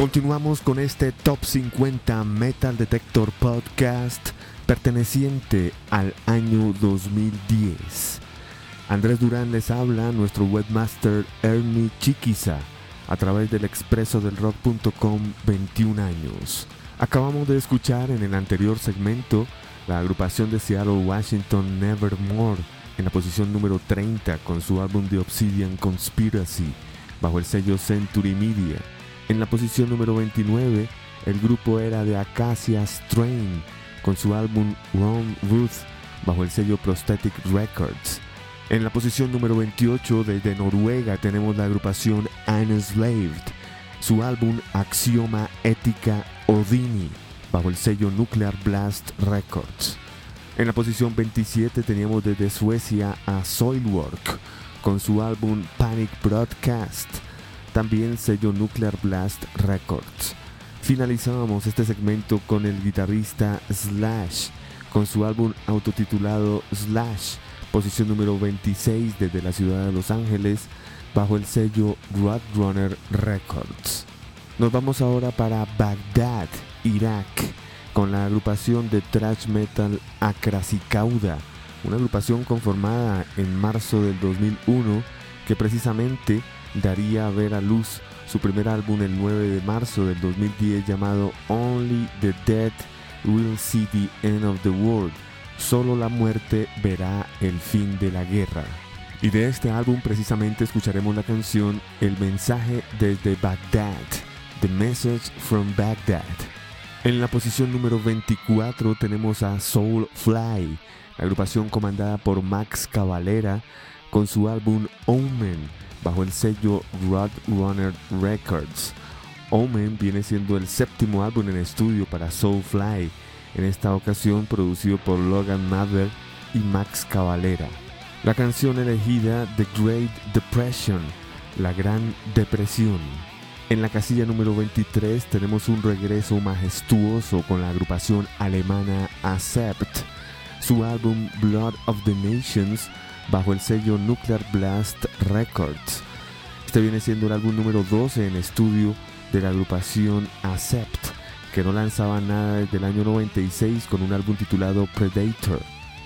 Continuamos con este Top 50 Metal Detector Podcast perteneciente al año 2010. Andrés Durán les habla, nuestro webmaster Ernie Chiquiza, a través del expreso del rock.com 21 años. Acabamos de escuchar en el anterior segmento la agrupación de Seattle, Washington, Nevermore, en la posición número 30 con su álbum The Obsidian Conspiracy, bajo el sello Century Media. En la posición número 29, el grupo era de Acacia Strain con su álbum Ron Ruth bajo el sello Prosthetic Records. En la posición número 28 desde Noruega tenemos la agrupación Unslaved, su álbum Axioma Ética Odini bajo el sello Nuclear Blast Records. En la posición 27 teníamos desde Suecia a Soilwork con su álbum Panic Broadcast también sello Nuclear Blast Records. Finalizábamos este segmento con el guitarrista Slash, con su álbum autotitulado Slash, posición número 26 desde la ciudad de Los Ángeles, bajo el sello Roadrunner Records. Nos vamos ahora para Baghdad, Irak, con la agrupación de thrash metal Akrasikauda, una agrupación conformada en marzo del 2001 que precisamente daría a ver a luz su primer álbum el 9 de marzo del 2010 llamado Only the Dead Will See the End of the World. Solo la muerte verá el fin de la guerra. Y de este álbum precisamente escucharemos la canción El mensaje desde Bagdad, The Message from Baghdad. En la posición número 24 tenemos a Soulfly, agrupación comandada por Max Cavalera con su álbum Omen bajo el sello Roadrunner Records. Omen viene siendo el séptimo álbum en estudio para Soulfly, en esta ocasión producido por Logan Mather y Max Cavalera. La canción elegida The Great Depression, la Gran Depresión. En la casilla número 23 tenemos un regreso majestuoso con la agrupación alemana Accept. Su álbum Blood of the Nations bajo el sello Nuclear Blast Records. Este viene siendo el álbum número 12 en estudio de la agrupación Accept, que no lanzaba nada desde el año 96 con un álbum titulado Predator.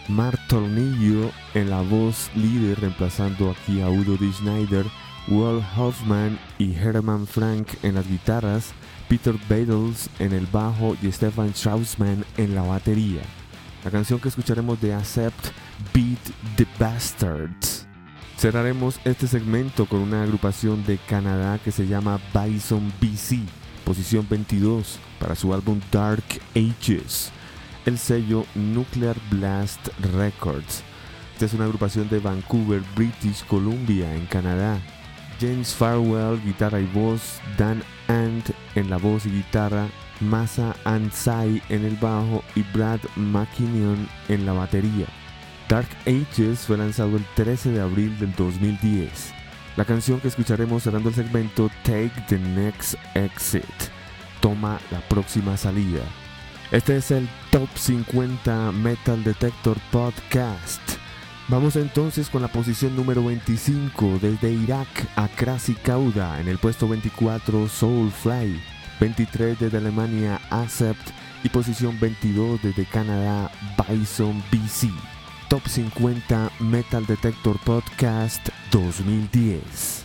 Mark Tornillo en la voz líder reemplazando aquí a Udo D. Schneider, Walt Hoffman y Herman Frank en las guitarras, Peter Badels en el bajo y Stefan Straussman en la batería. La canción que escucharemos de Accept Beat the Bastards. Cerraremos este segmento con una agrupación de Canadá que se llama Bison BC, posición 22 para su álbum Dark Ages, el sello Nuclear Blast Records. Esta es una agrupación de Vancouver, British Columbia, en Canadá. James Farwell, guitarra y voz, Dan Ant en la voz y guitarra, Masa Ansai en el bajo y Brad McKinnon en la batería. Dark Ages fue lanzado el 13 de abril del 2010. La canción que escucharemos cerrando el segmento Take the Next Exit. Toma la próxima salida. Este es el Top 50 Metal Detector Podcast. Vamos entonces con la posición número 25 desde Irak a Krasi Kauda en el puesto 24 Soulfly, 23 desde Alemania Accept y posición 22 desde Canadá Bison BC. Top 50 Metal Detector Podcast 2010.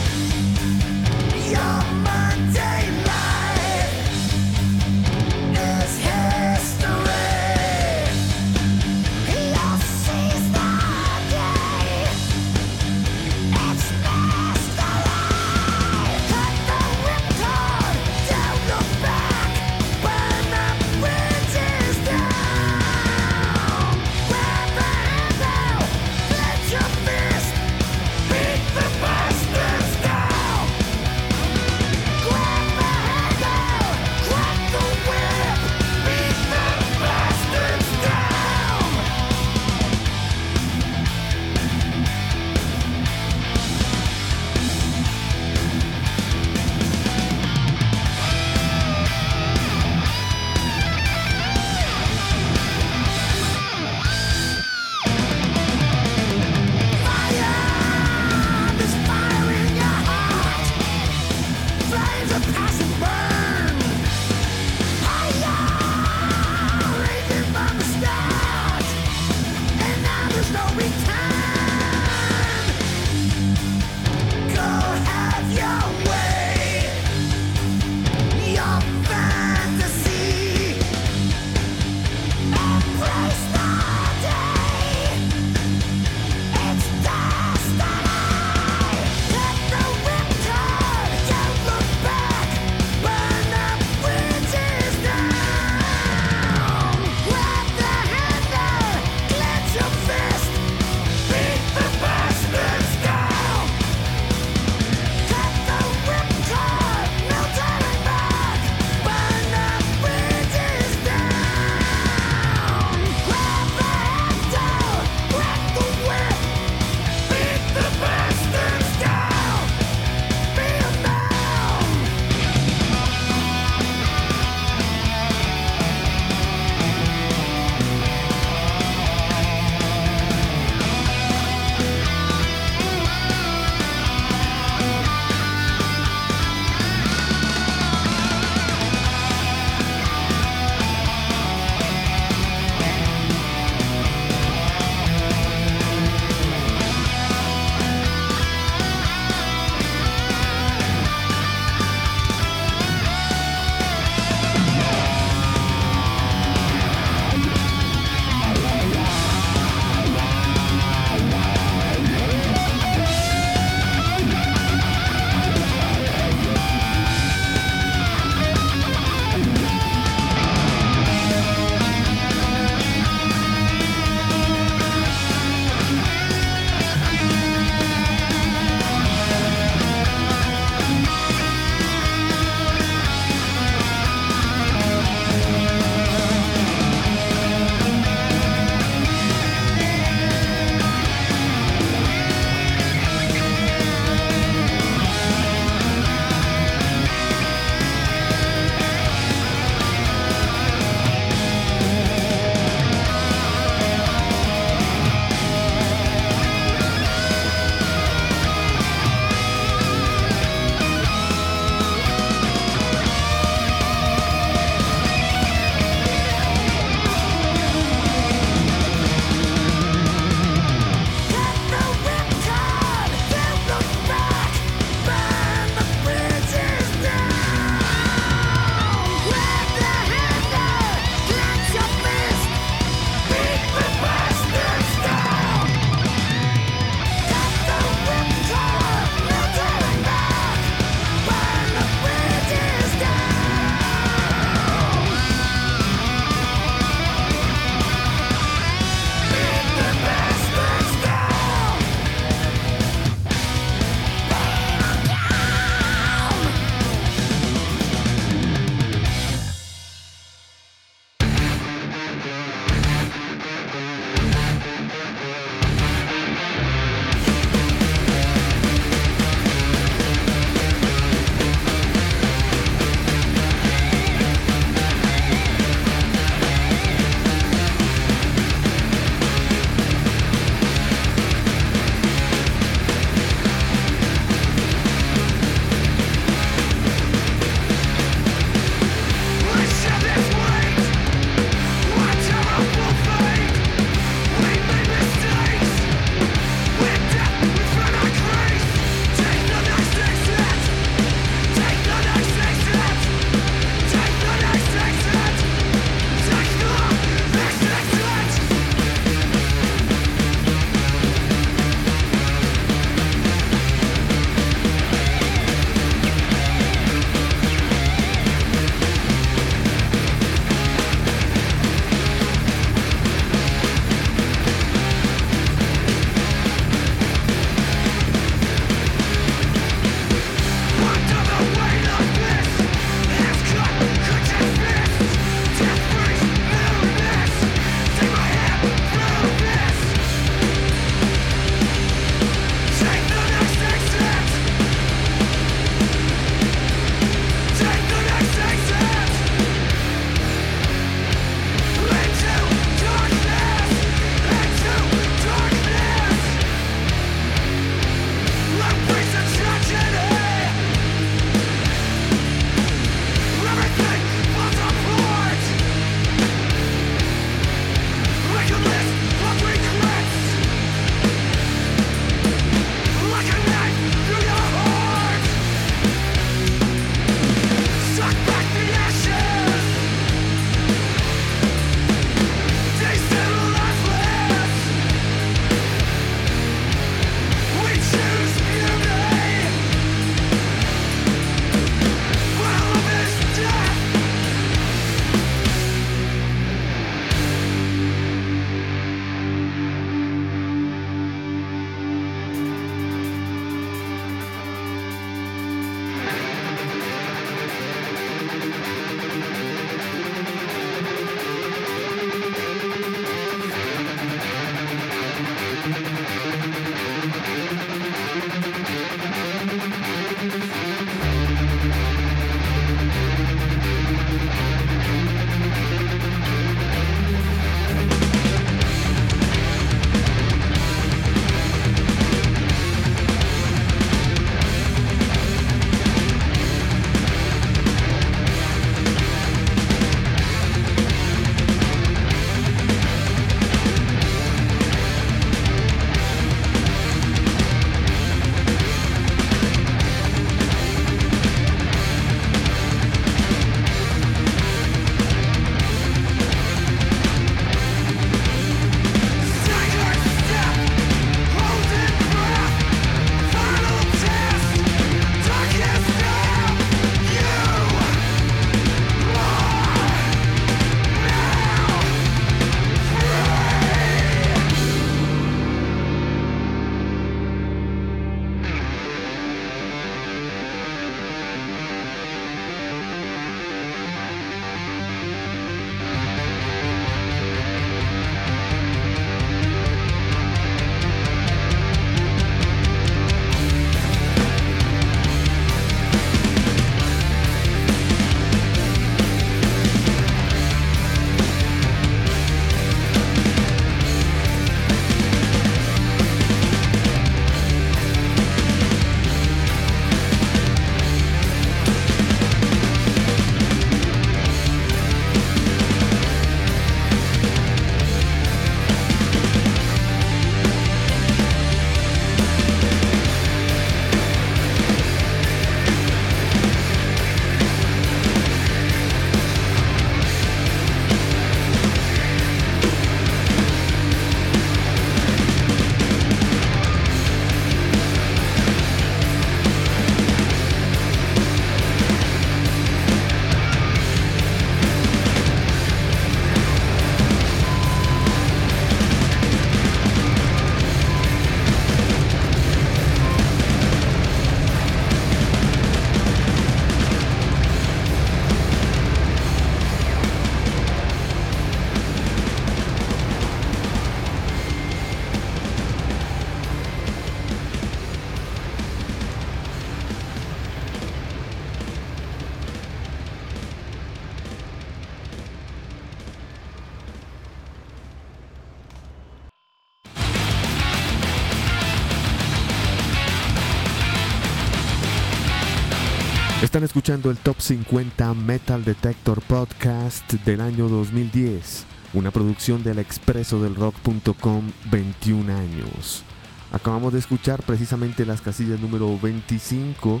Están escuchando el Top 50 Metal Detector Podcast del año 2010, una producción del expreso del rock.com 21 años. Acabamos de escuchar precisamente las casillas número 25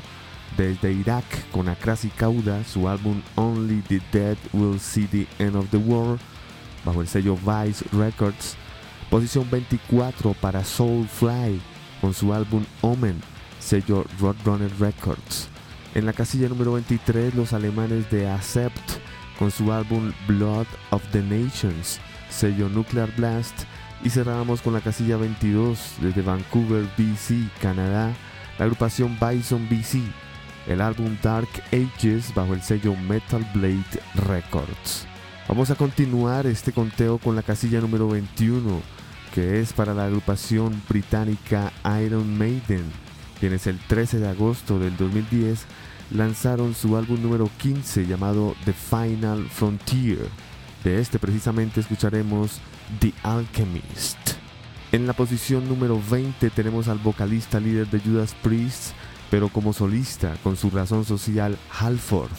desde Irak con Akrasi Kauda, su álbum Only the Dead Will See the End of the World, bajo el sello Vice Records. Posición 24 para Soulfly con su álbum Omen, sello Roadrunner Records. En la casilla número 23, los alemanes de Accept con su álbum Blood of the Nations, sello Nuclear Blast. Y cerramos con la casilla 22 desde Vancouver, BC, Canadá, la agrupación Bison BC, el álbum Dark Ages bajo el sello Metal Blade Records. Vamos a continuar este conteo con la casilla número 21, que es para la agrupación británica Iron Maiden, quienes el 13 de agosto del 2010 lanzaron su álbum número 15 llamado The Final Frontier. De este precisamente escucharemos The Alchemist. En la posición número 20 tenemos al vocalista líder de Judas Priest, pero como solista con su razón social Halford,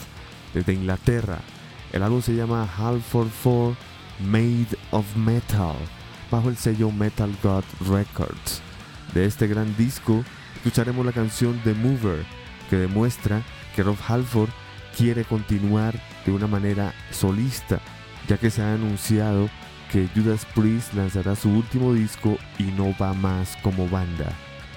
desde Inglaterra. El álbum se llama Halford 4 Made of Metal, bajo el sello Metal God Records. De este gran disco escucharemos la canción The Mover, que demuestra que Rob Halford quiere continuar de una manera solista, ya que se ha anunciado que Judas Priest lanzará su último disco y no va más como banda.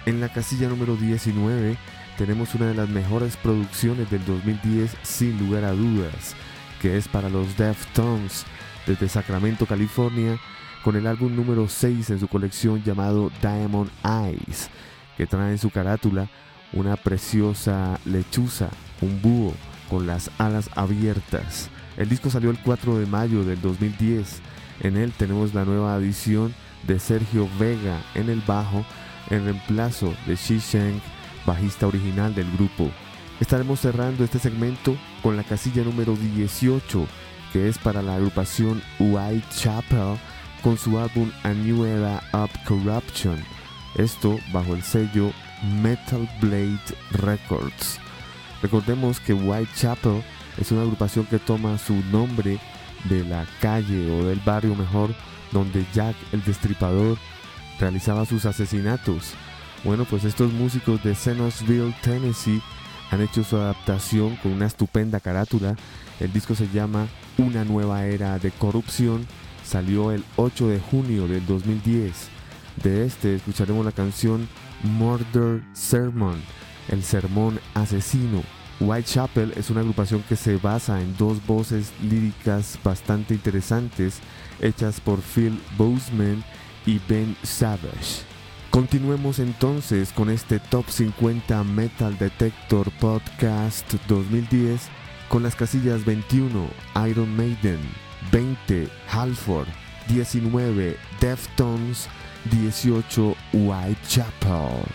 En la casilla número 19 tenemos una de las mejores producciones del 2010 sin lugar a dudas, que es para los Deftones desde Sacramento, California, con el álbum número 6 en su colección llamado Diamond Eyes, que trae en su carátula una preciosa lechuza un búho con las alas abiertas. El disco salió el 4 de mayo del 2010. En él tenemos la nueva adición de Sergio Vega en el bajo en reemplazo de Shi Sheng, bajista original del grupo. Estaremos cerrando este segmento con la casilla número 18, que es para la agrupación Whitechapel con su álbum A New Era of Corruption. Esto bajo el sello Metal Blade Records. Recordemos que Whitechapel es una agrupación que toma su nombre de la calle o del barrio mejor donde Jack el Destripador realizaba sus asesinatos. Bueno, pues estos músicos de Senosville, Tennessee, han hecho su adaptación con una estupenda carátula. El disco se llama Una nueva era de corrupción. Salió el 8 de junio del 2010. De este escucharemos la canción Murder Sermon el Sermón Asesino. Whitechapel es una agrupación que se basa en dos voces líricas bastante interesantes hechas por Phil Boseman y Ben Savage. Continuemos entonces con este Top 50 Metal Detector Podcast 2010 con las casillas 21 Iron Maiden, 20 Halford, 19 Deftones, 18 Whitechapel.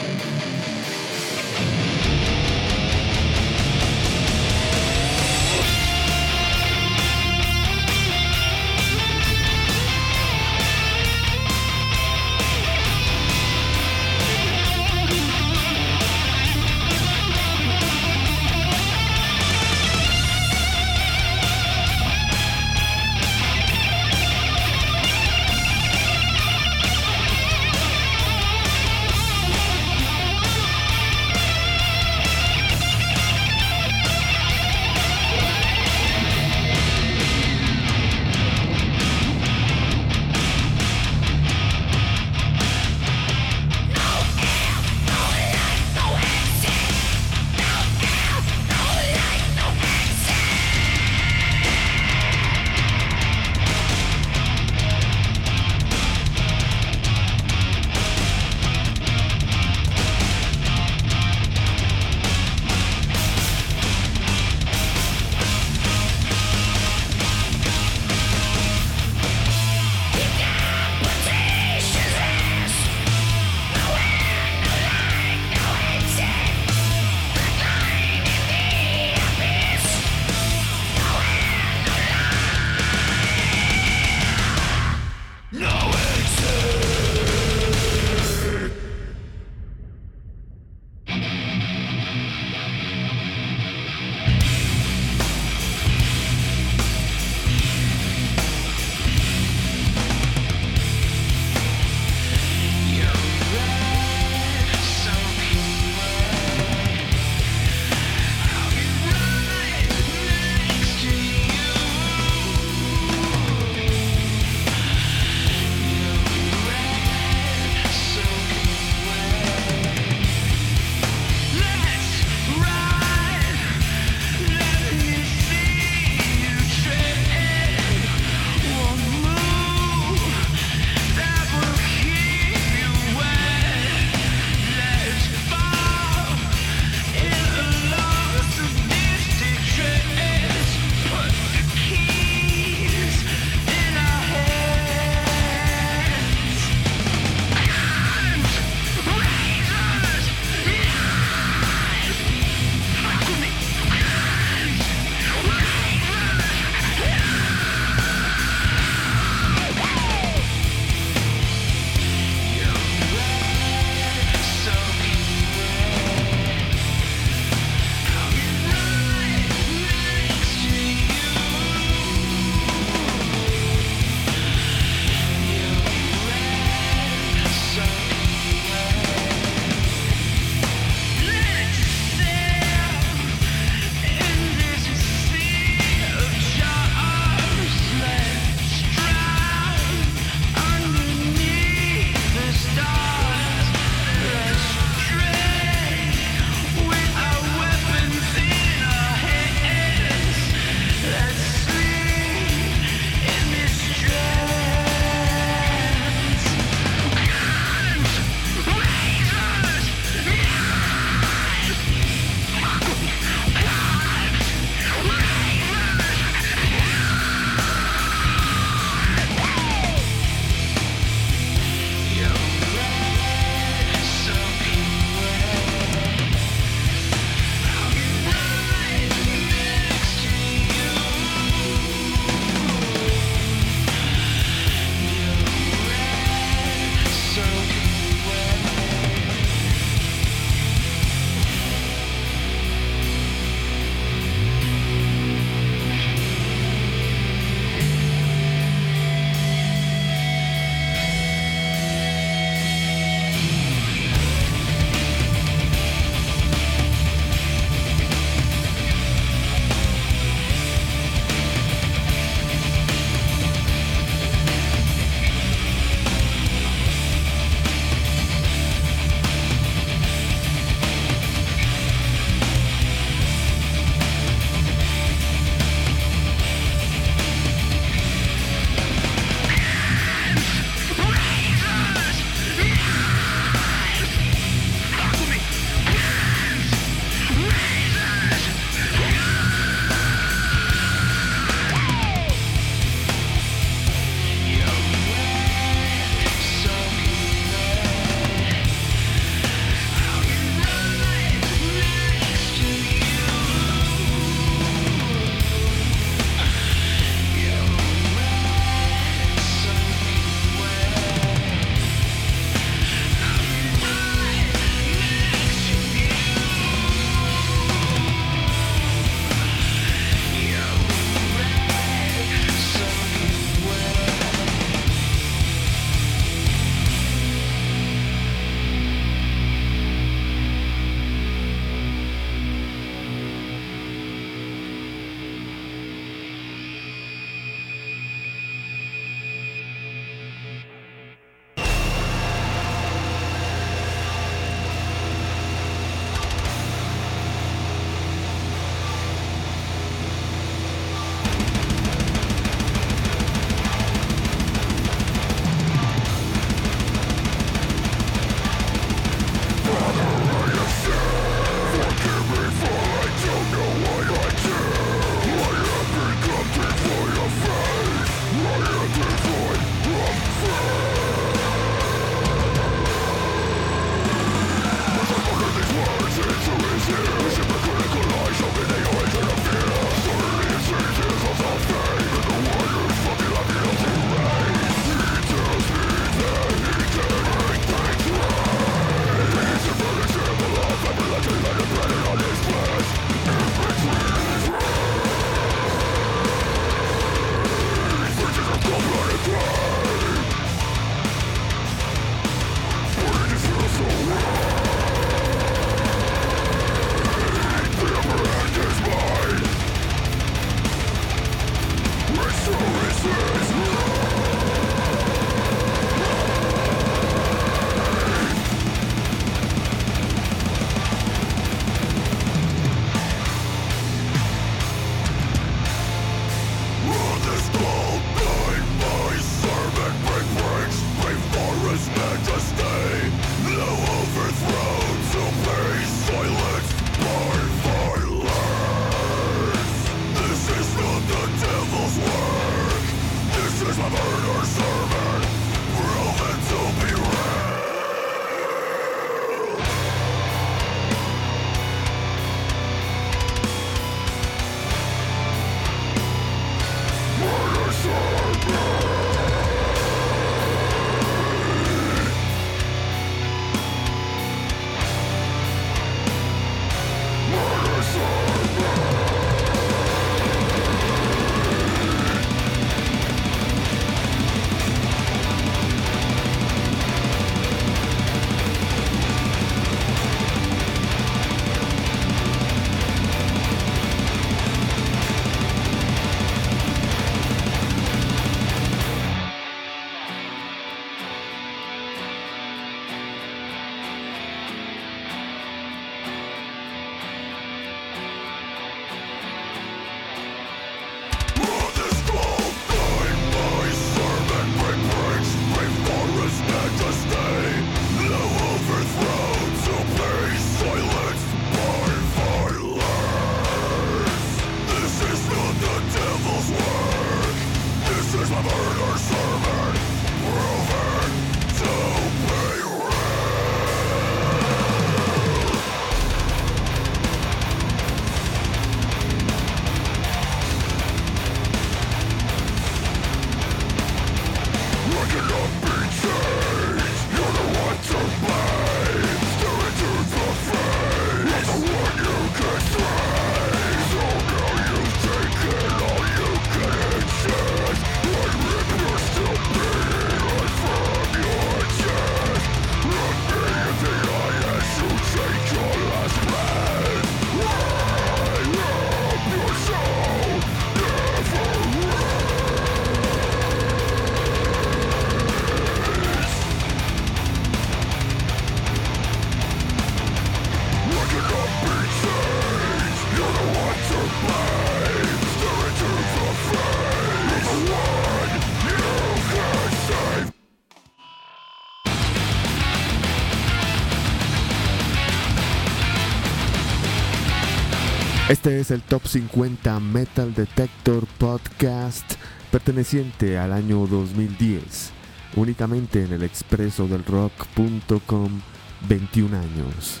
Este es el Top 50 Metal Detector Podcast perteneciente al año 2010, únicamente en el expreso del rock.com 21 años.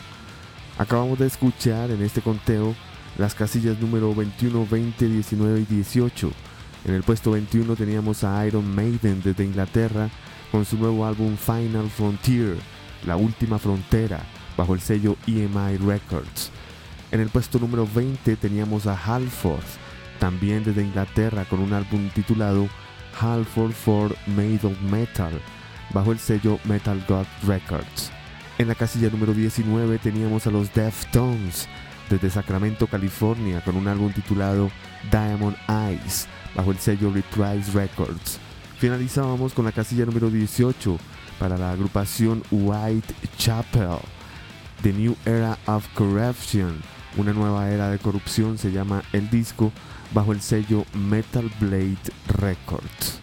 Acabamos de escuchar en este conteo las casillas número 21, 20, 19 y 18. En el puesto 21 teníamos a Iron Maiden desde Inglaterra con su nuevo álbum Final Frontier, La Última Frontera, bajo el sello EMI Records. En el puesto número 20 teníamos a Halford, también desde Inglaterra, con un álbum titulado Halford for Made of Metal, bajo el sello Metal God Records. En la casilla número 19 teníamos a los Deftones, desde Sacramento, California, con un álbum titulado Diamond Eyes, bajo el sello Reprise Records. Finalizábamos con la casilla número 18 para la agrupación White Chapel, The New Era of Corruption, una nueva era de corrupción se llama el disco bajo el sello Metal Blade Records.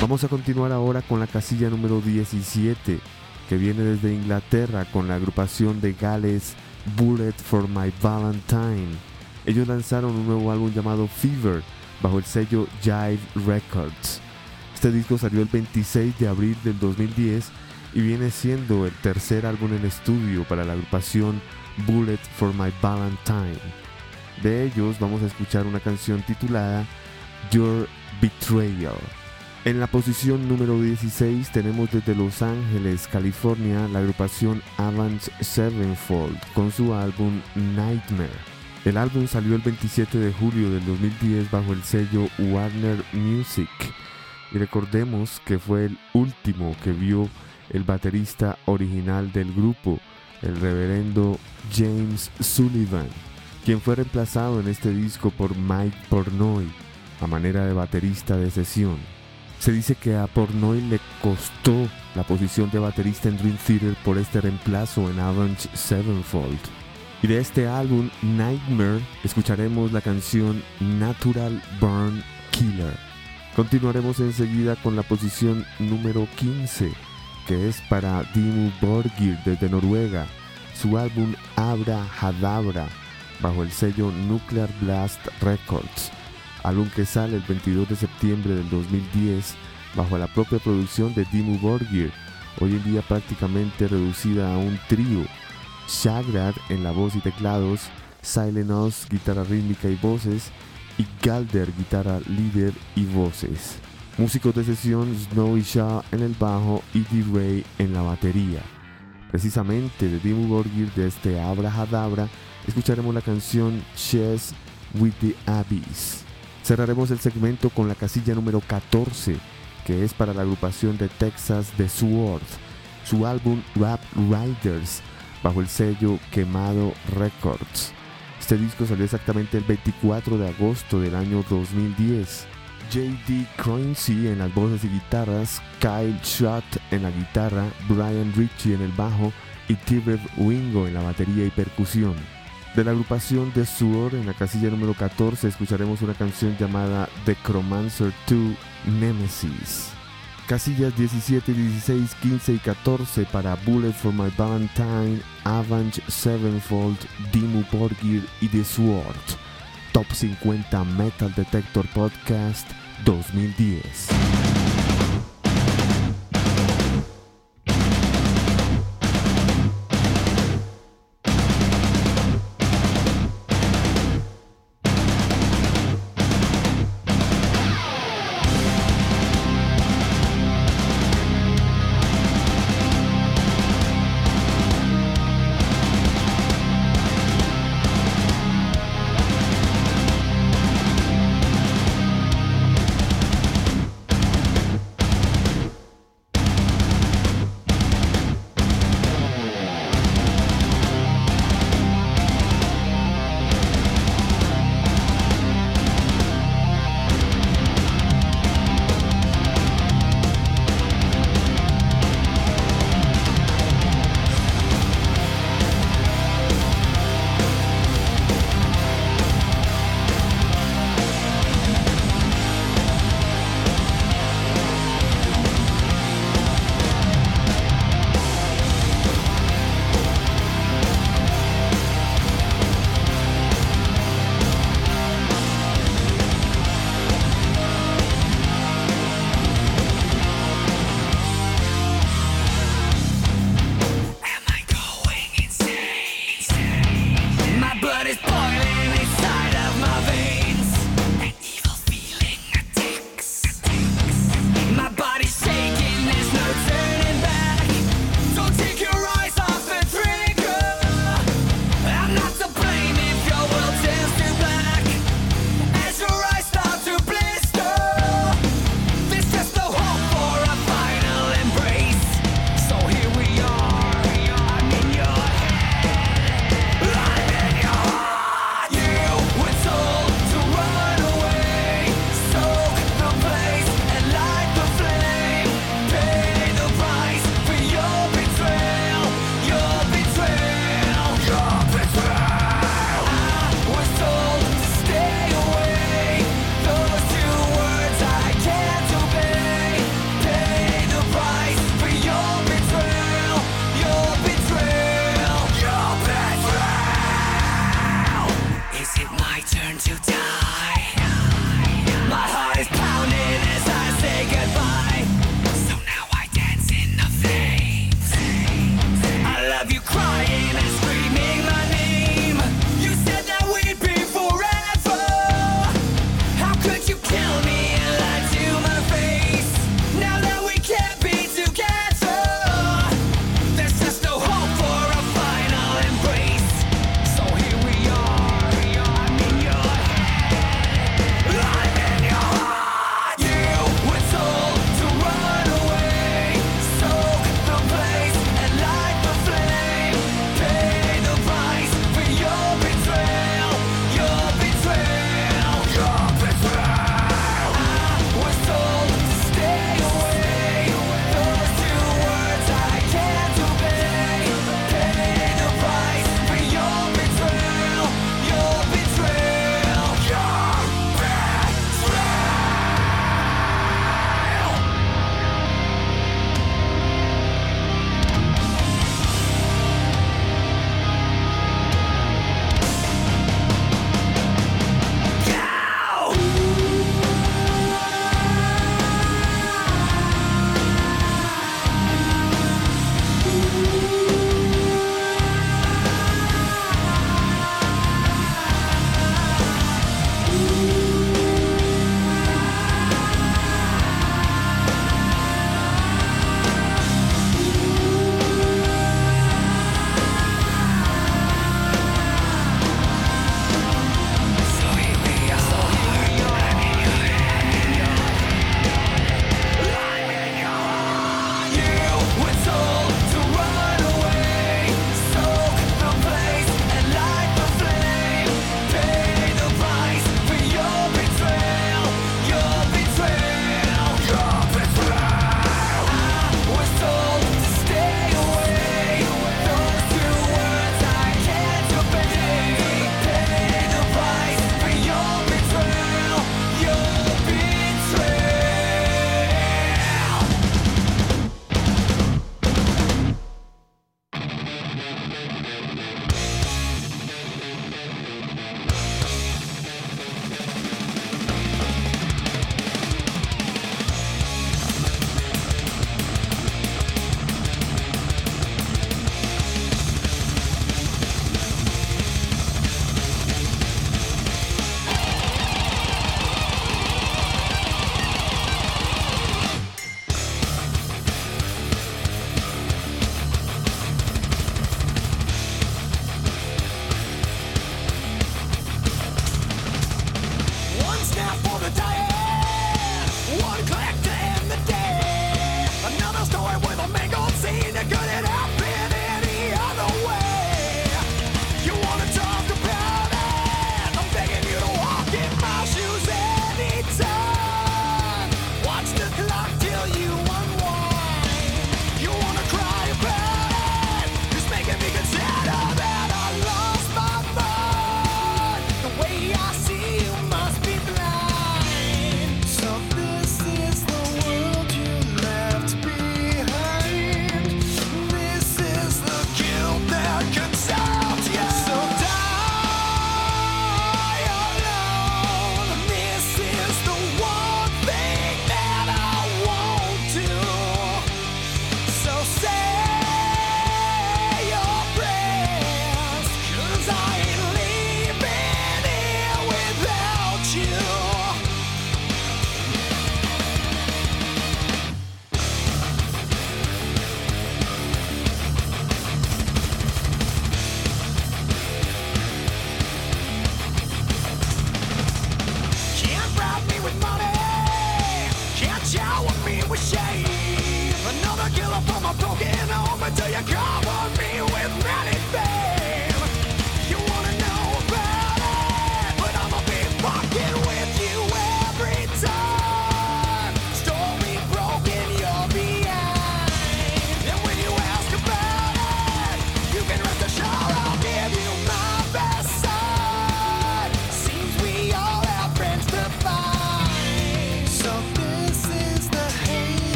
Vamos a continuar ahora con la casilla número 17 que viene desde Inglaterra con la agrupación de Gales Bullet for My Valentine. Ellos lanzaron un nuevo álbum llamado Fever bajo el sello Jive Records. Este disco salió el 26 de abril del 2010 y viene siendo el tercer álbum en estudio para la agrupación Bullet for My Valentine. De ellos vamos a escuchar una canción titulada Your Betrayal. En la posición número 16 tenemos desde Los Ángeles, California, la agrupación Avenge Sevenfold con su álbum Nightmare. El álbum salió el 27 de julio del 2010 bajo el sello Warner Music y recordemos que fue el último que vio el baterista original del grupo, el reverendo James Sullivan, quien fue reemplazado en este disco por Mike Pornoy a manera de baterista de sesión. Se dice que a Pornoy le costó la posición de baterista en Dream Theater por este reemplazo en Avenge Sevenfold. Y de este álbum, Nightmare, escucharemos la canción Natural Burn Killer. Continuaremos enseguida con la posición número 15 que es para Dimmu Borgir desde Noruega, su álbum Abra Hadabra bajo el sello Nuclear Blast Records, álbum que sale el 22 de septiembre del 2010 bajo la propia producción de Dimmu Borgir, hoy en día prácticamente reducida a un trío, Shagrad en la voz y teclados, Silent Oz guitarra rítmica y voces, y Galder guitarra líder y voces. Músicos de sesión Snowy Shaw en el bajo y D-Ray en la batería. Precisamente de Dimmu Borgir de este Abra Hadabra escucharemos la canción Chess with the Abyss. Cerraremos el segmento con la casilla número 14, que es para la agrupación de Texas The Sword, su álbum Rap Riders, bajo el sello Quemado Records. Este disco salió exactamente el 24 de agosto del año 2010. J.D. Croincy en las voces y guitarras, Kyle Schott en la guitarra, Brian Ritchie en el bajo y Tibet Wingo en la batería y percusión. De la agrupación The Sword, en la casilla número 14, escucharemos una canción llamada The Chromancer 2 Nemesis. Casillas 17, 16, 15 y 14 para Bullet for My Valentine, Avenge Sevenfold, Dimmu Borgir y The Sword. Top 50 Metal Detector Podcast 2010.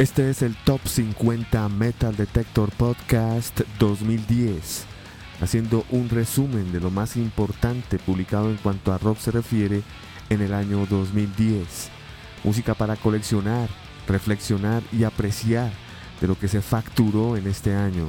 Este es el Top 50 Metal Detector Podcast 2010, haciendo un resumen de lo más importante publicado en cuanto a rock se refiere en el año 2010. Música para coleccionar, reflexionar y apreciar de lo que se facturó en este año.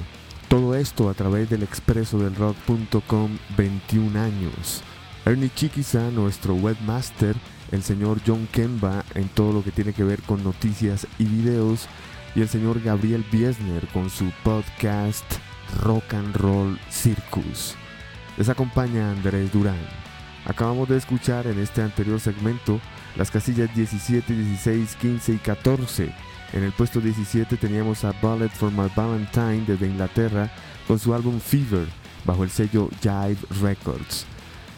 Todo esto a través del expreso del rock.com 21 años. Ernie Chiquiza, nuestro webmaster, el señor John Kemba en todo lo que tiene que ver con noticias y videos, y el señor Gabriel Biesner con su podcast Rock and Roll Circus. Les acompaña Andrés Durán. Acabamos de escuchar en este anterior segmento las casillas 17, 16, 15 y 14. En el puesto 17 teníamos a Bullet for My Valentine desde Inglaterra con su álbum Fever bajo el sello Jive Records.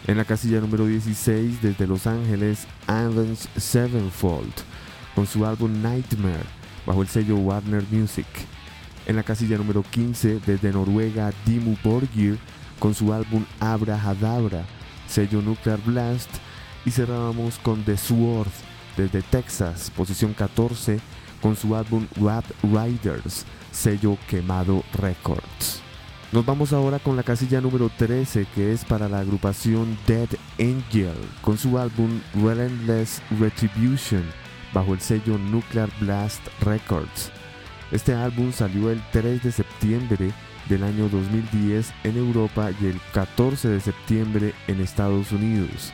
En la casilla número 16 desde Los Ángeles, Avenged Sevenfold con su álbum Nightmare bajo el sello Warner Music. En la casilla número 15 desde Noruega, Dimmu Borgir con su álbum Abra Hadabra, sello Nuclear Blast. Y cerrábamos con The Sword desde Texas, posición 14 con su álbum Rap Riders, sello Quemado Records. Nos vamos ahora con la casilla número 13 que es para la agrupación Dead Angel con su álbum Relentless Retribution bajo el sello Nuclear Blast Records. Este álbum salió el 3 de septiembre del año 2010 en Europa y el 14 de septiembre en Estados Unidos.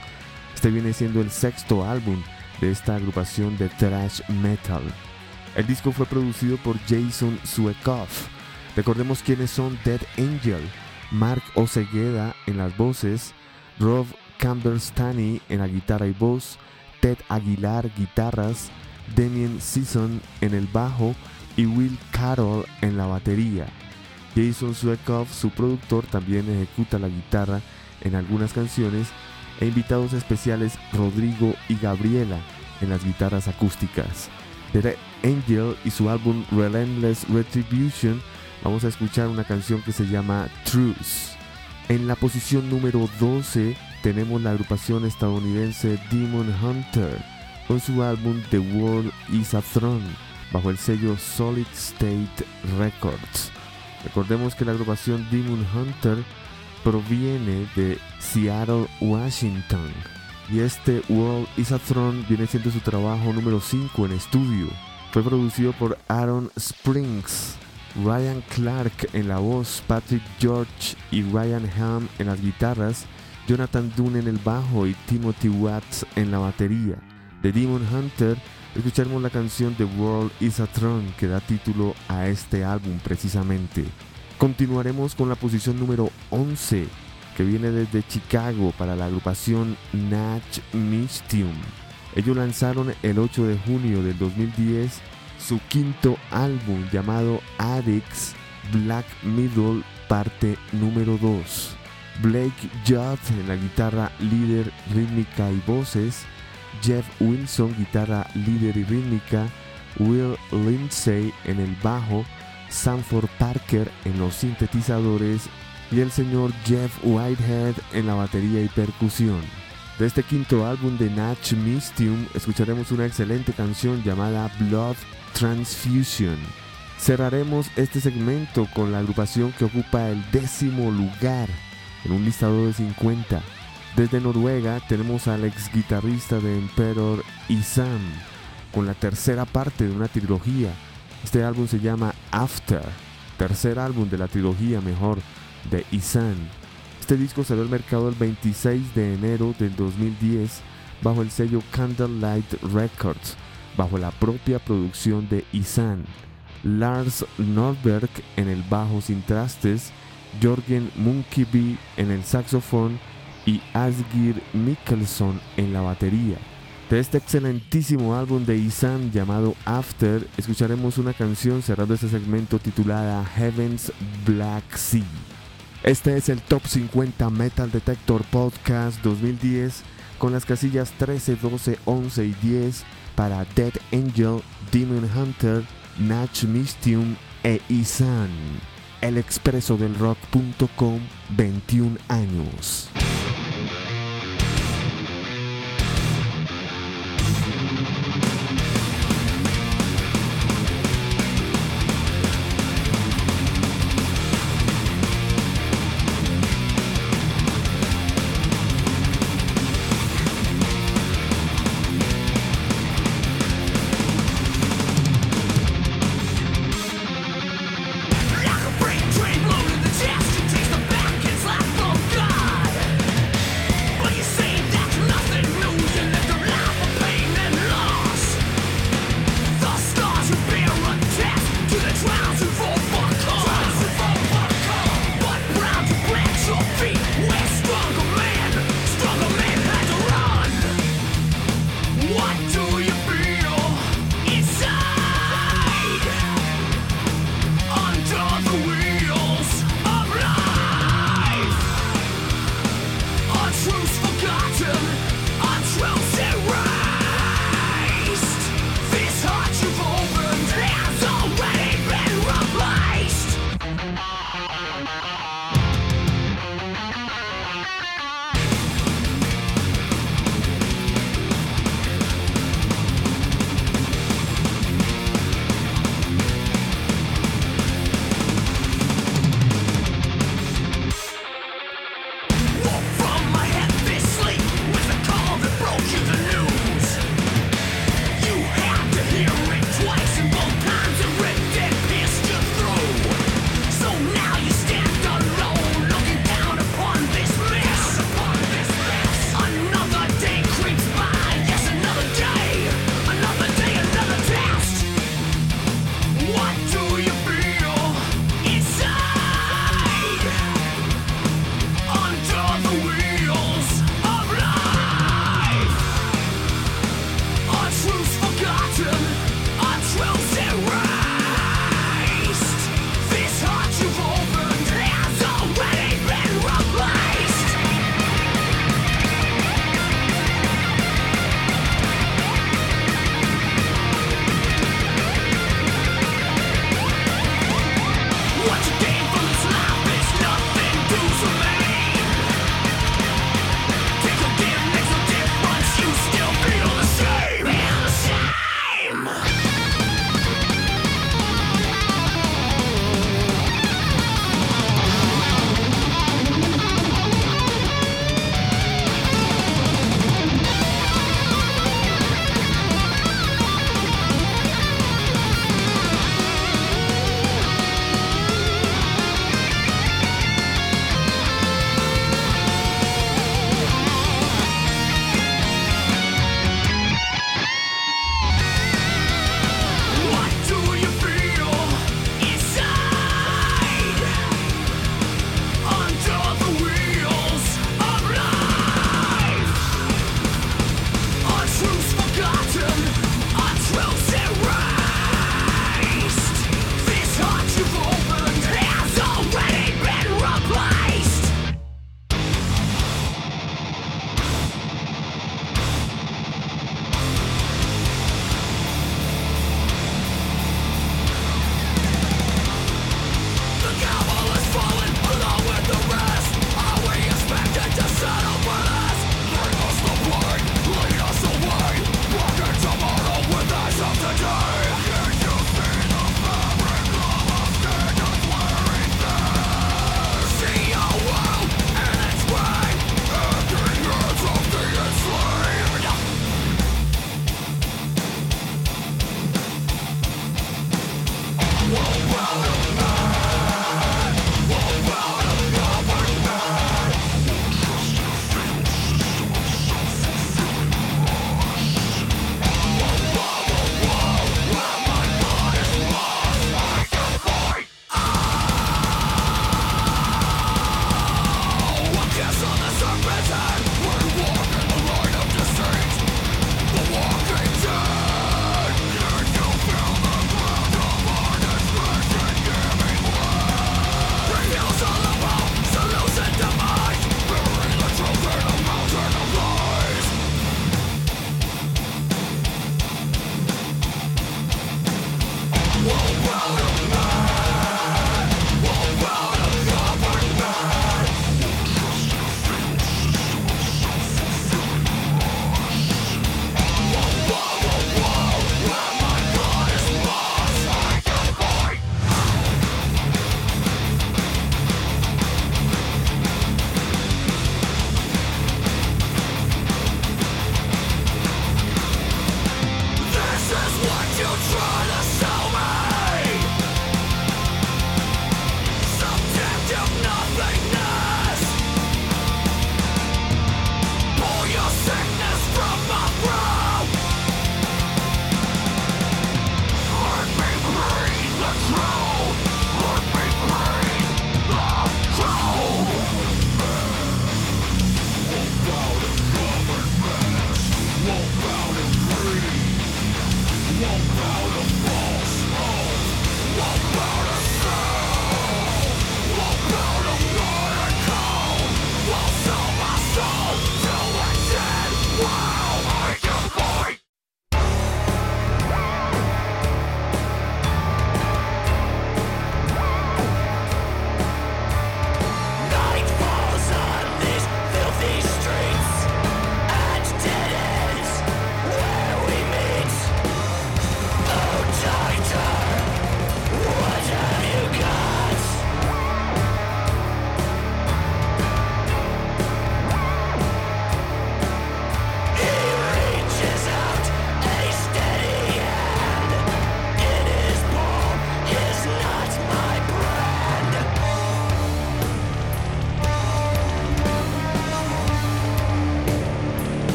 Este viene siendo el sexto álbum de esta agrupación de thrash metal. El disco fue producido por Jason Suekoff Recordemos quiénes son Dead Angel, Mark Osegueda en las voces, Rob Campbell-Stanley en la guitarra y voz, Ted Aguilar guitarras, Damien Season en el bajo y Will Carroll en la batería. Jason Suekoff, su productor, también ejecuta la guitarra en algunas canciones e invitados especiales Rodrigo y Gabriela en las guitarras acústicas. Dead Angel y su álbum Relentless Retribution vamos a escuchar una canción que se llama Truth. En la posición número 12 tenemos la agrupación estadounidense Demon Hunter con su álbum The World is a Throne bajo el sello Solid State Records. Recordemos que la agrupación Demon Hunter proviene de Seattle, Washington. Y este World is a Throne viene siendo su trabajo número 5 en estudio. Fue producido por Aaron Springs Ryan Clark en la voz, Patrick George y Ryan Ham en las guitarras, Jonathan Dunn en el bajo y Timothy Watts en la batería. De Demon Hunter escucharemos la canción The World is a Throne que da título a este álbum precisamente. Continuaremos con la posición número 11 que viene desde Chicago para la agrupación Natch Mystium. Ellos lanzaron el 8 de junio del 2010 su quinto álbum llamado Addicts Black Middle parte número 2. Blake Judd en la guitarra líder rítmica y voces, Jeff Wilson guitarra líder y rítmica, Will Lindsay en el bajo, Sanford Parker en los sintetizadores y el señor Jeff Whitehead en la batería y percusión. De este quinto álbum de Natch Mystium escucharemos una excelente canción llamada Blood Transfusion. Cerraremos este segmento con la agrupación que ocupa el décimo lugar en un listado de 50. Desde Noruega tenemos al ex guitarrista de Emperor Isam con la tercera parte de una trilogía. Este álbum se llama After, tercer álbum de la trilogía mejor de Isan. Este disco salió al mercado el 26 de enero del 2010 bajo el sello Candlelight Records bajo la propia producción de Isan, Lars Nordberg en el bajo sin trastes, Jorgen Munkeby en el saxofón y Asgir Mikkelson en la batería. De este excelentísimo álbum de Isan llamado After, escucharemos una canción cerrando este segmento titulada Heaven's Black Sea. Este es el Top 50 Metal Detector Podcast 2010 con las casillas 13, 12, 11 y 10 para Dead Angel, Demon Hunter, Natch Mystium e Isan. El expreso del rock.com 21 años.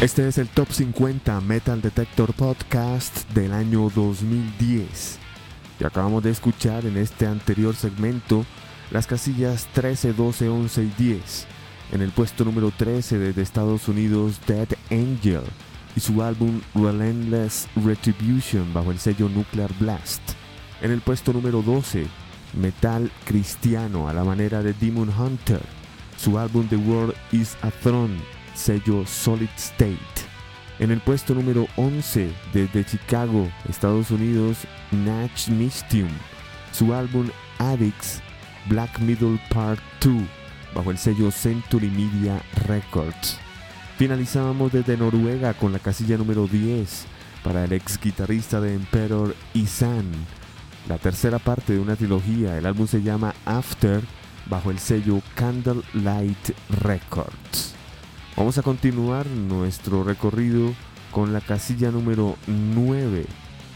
Este es el Top 50 Metal Detector Podcast del año 2010. Y acabamos de escuchar en este anterior segmento las casillas 13, 12, 11 y 10. En el puesto número 13 desde Estados Unidos, Dead Angel y su álbum Relentless Retribution bajo el sello Nuclear Blast. En el puesto número 12, metal cristiano a la manera de Demon Hunter, su álbum The World is a Throne sello Solid State. En el puesto número 11 desde Chicago, Estados Unidos, Natch Mistium, su álbum Addicts Black Middle Part 2, bajo el sello Century Media Records. Finalizábamos desde Noruega con la casilla número 10 para el ex guitarrista de Emperor Isan. La tercera parte de una trilogía, el álbum se llama After, bajo el sello Candlelight Records. Vamos a continuar nuestro recorrido con la casilla número 9,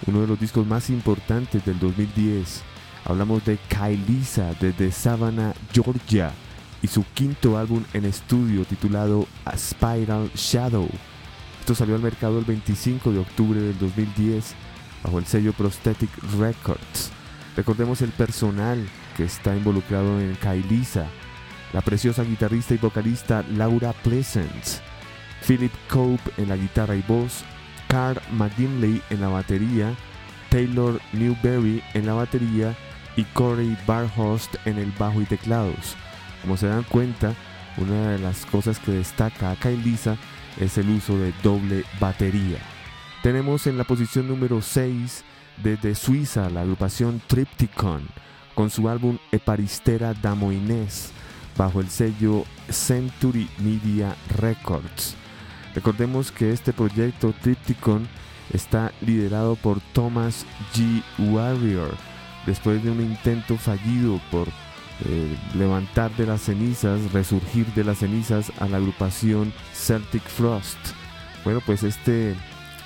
uno de los discos más importantes del 2010. Hablamos de Kailisa desde Savannah, Georgia, y su quinto álbum en estudio titulado A Spiral Shadow. Esto salió al mercado el 25 de octubre del 2010 bajo el sello Prosthetic Records. Recordemos el personal que está involucrado en Kailisa la preciosa guitarrista y vocalista Laura Pleasant, Philip Cope en la guitarra y voz, Carl McGinley en la batería, Taylor Newberry en la batería y Corey Barhost en el bajo y teclados. Como se dan cuenta, una de las cosas que destaca a Lisa es el uso de doble batería. Tenemos en la posición número 6 desde Suiza la agrupación Tripticon con su álbum Eparistera Damoines bajo el sello Century Media Records. Recordemos que este proyecto Tripticon está liderado por Thomas G. Warrior, después de un intento fallido por eh, levantar de las cenizas, resurgir de las cenizas a la agrupación Celtic Frost. Bueno, pues este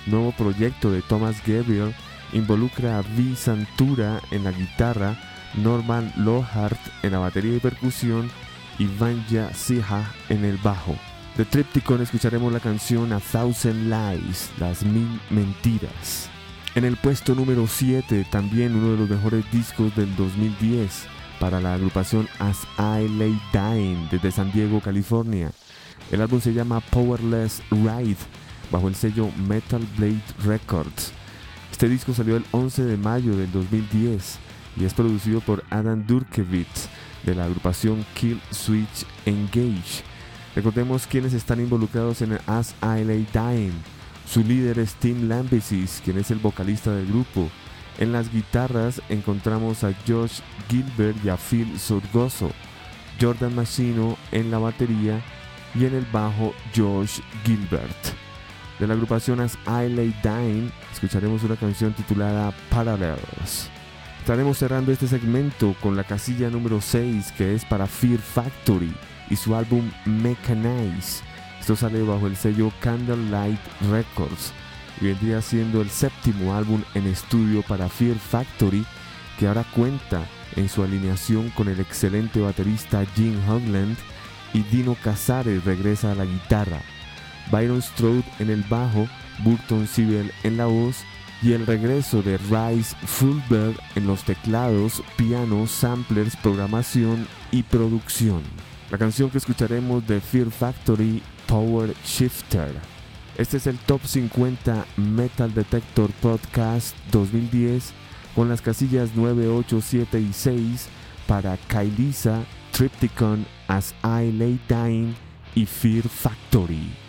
nuevo proyecto de Thomas Gabriel involucra a V. Santura en la guitarra, Norman Lohart en la batería y percusión y Vanya Siha en el bajo. De Tripticon escucharemos la canción A Thousand Lies, Las Mil Mentiras. En el puesto número 7, también uno de los mejores discos del 2010 para la agrupación As I Lay Dying desde San Diego, California. El álbum se llama Powerless Ride bajo el sello Metal Blade Records. Este disco salió el 11 de mayo del 2010 y es producido por Adam Durkevitz de la agrupación Kill Switch Engage. Recordemos quienes están involucrados en As I Lay Dying. Su líder es Tim Lambesis, quien es el vocalista del grupo. En las guitarras encontramos a Josh Gilbert y a Phil Sorgoso. Jordan Machino en la batería y en el bajo Josh Gilbert. De la agrupación As I Lay Dying escucharemos una canción titulada Parallels. Estaremos cerrando este segmento con la casilla número 6 que es para Fear Factory y su álbum Mechanize. Esto sale bajo el sello Candlelight Records y vendría siendo el séptimo álbum en estudio para Fear Factory que ahora cuenta en su alineación con el excelente baterista Jim Hogland y Dino Casares regresa a la guitarra, Byron Strode en el bajo, Burton Sibel en la voz y el regreso de Rice Fulberg en los teclados, piano, samplers, programación y producción. La canción que escucharemos de Fear Factory, Power Shifter. Este es el Top 50 Metal Detector Podcast 2010 con las casillas 9, 8, 7 y 6 para Kailisa, Tripticon, As I Lay Dying y Fear Factory.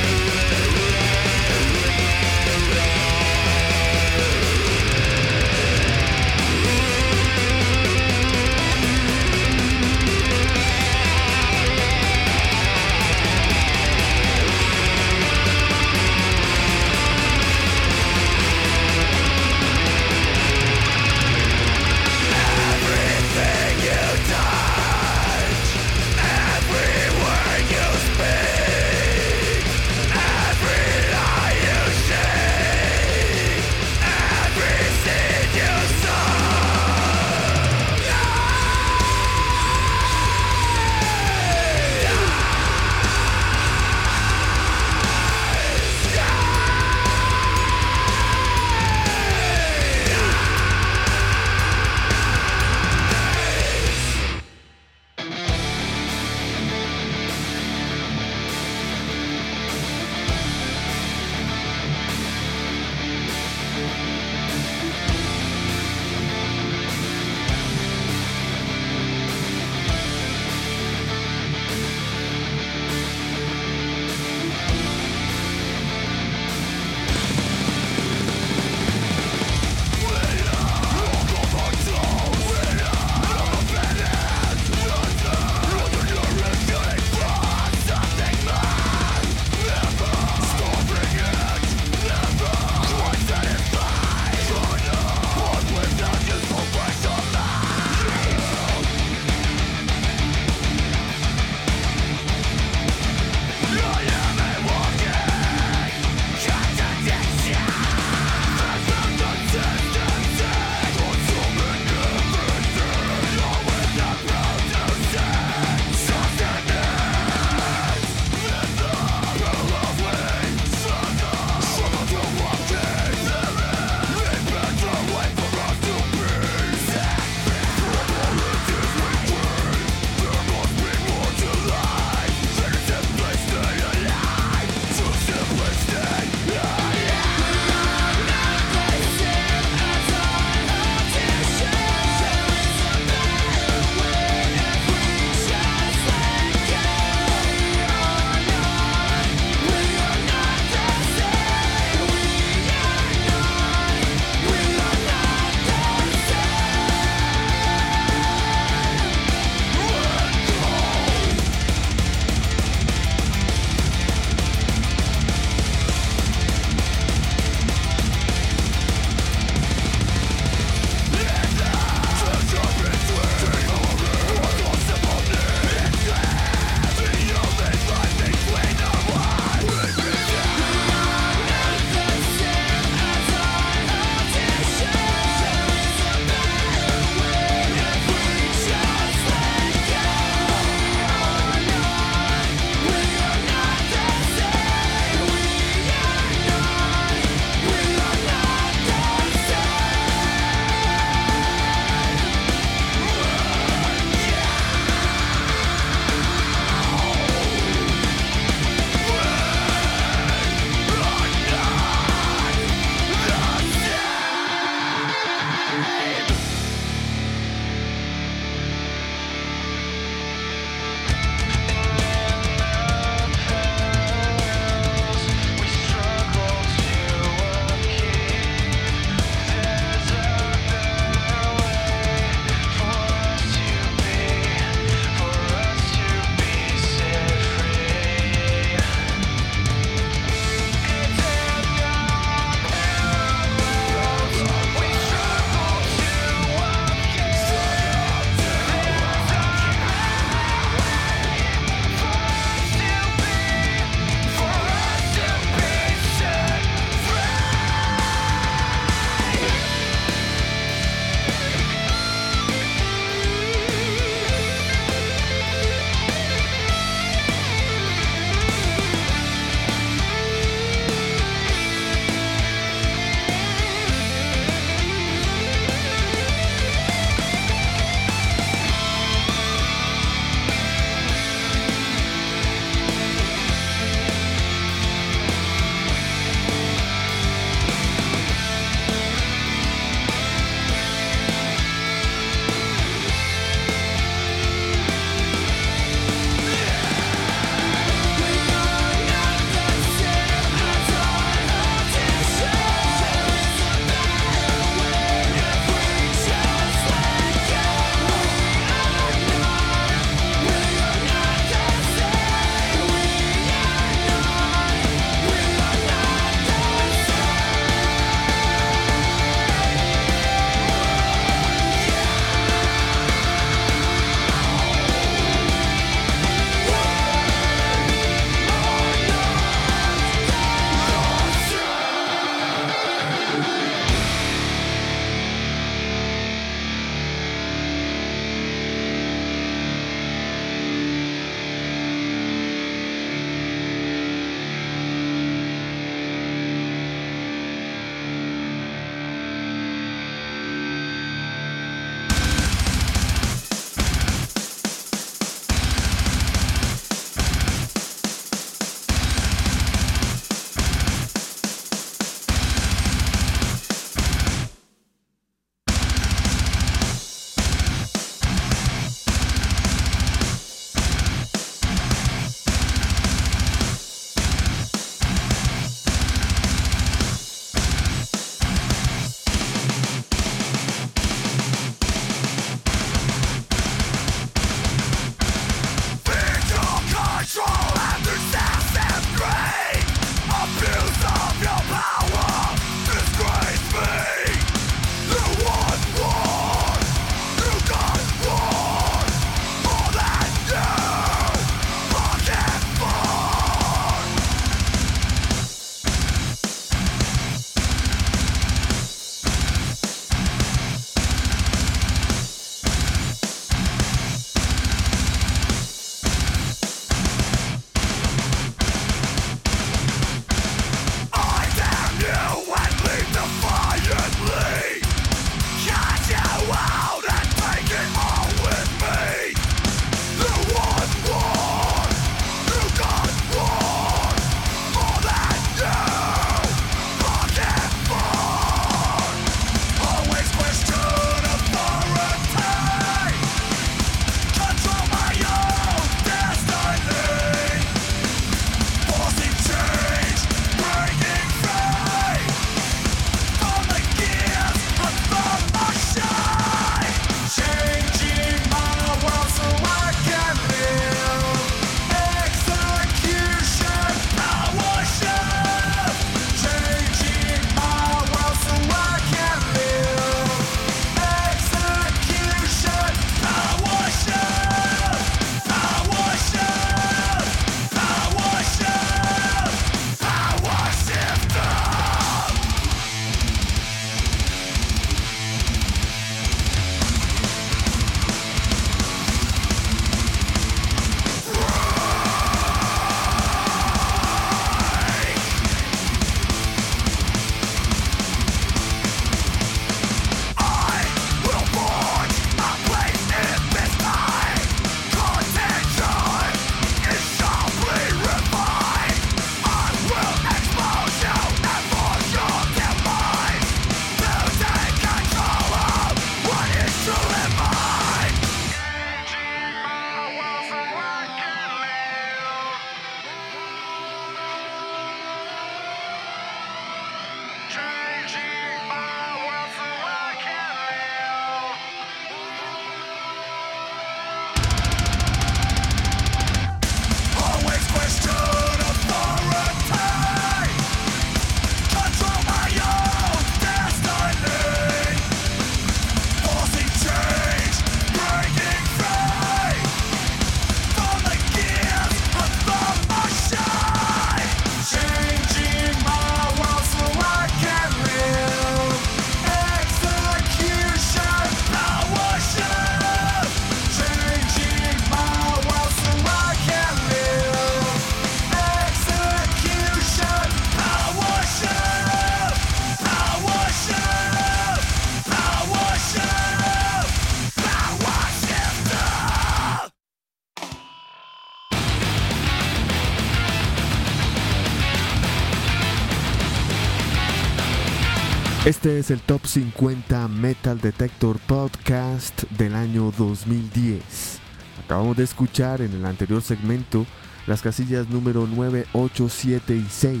Este es el Top 50 Metal Detector Podcast del año 2010. Acabamos de escuchar en el anterior segmento las casillas número 9, 8, 7 y 6.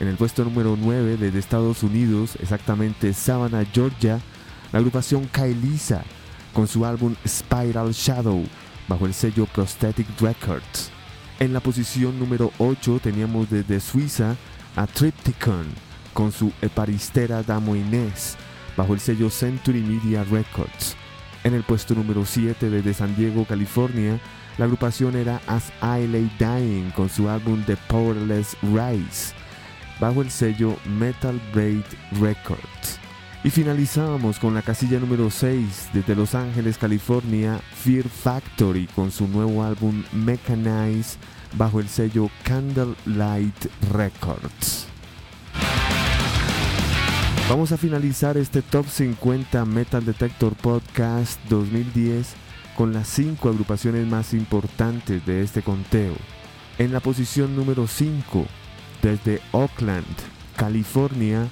En el puesto número 9 desde Estados Unidos, exactamente Savannah, Georgia, la agrupación Kailisa con su álbum Spiral Shadow bajo el sello Prosthetic Records. En la posición número 8 teníamos desde Suiza a Tripticon con su Eparistera Damo Inés bajo el sello Century Media Records. En el puesto número 7 desde San Diego, California, la agrupación era As I Lay Dying con su álbum The Powerless Rise bajo el sello Metal Blade Records. Y finalizábamos con la casilla número 6 desde Los Ángeles, California, Fear Factory con su nuevo álbum Mechanize bajo el sello Candlelight Records. Vamos a finalizar este Top 50 Metal Detector Podcast 2010 con las 5 agrupaciones más importantes de este conteo. En la posición número 5, desde Oakland, California,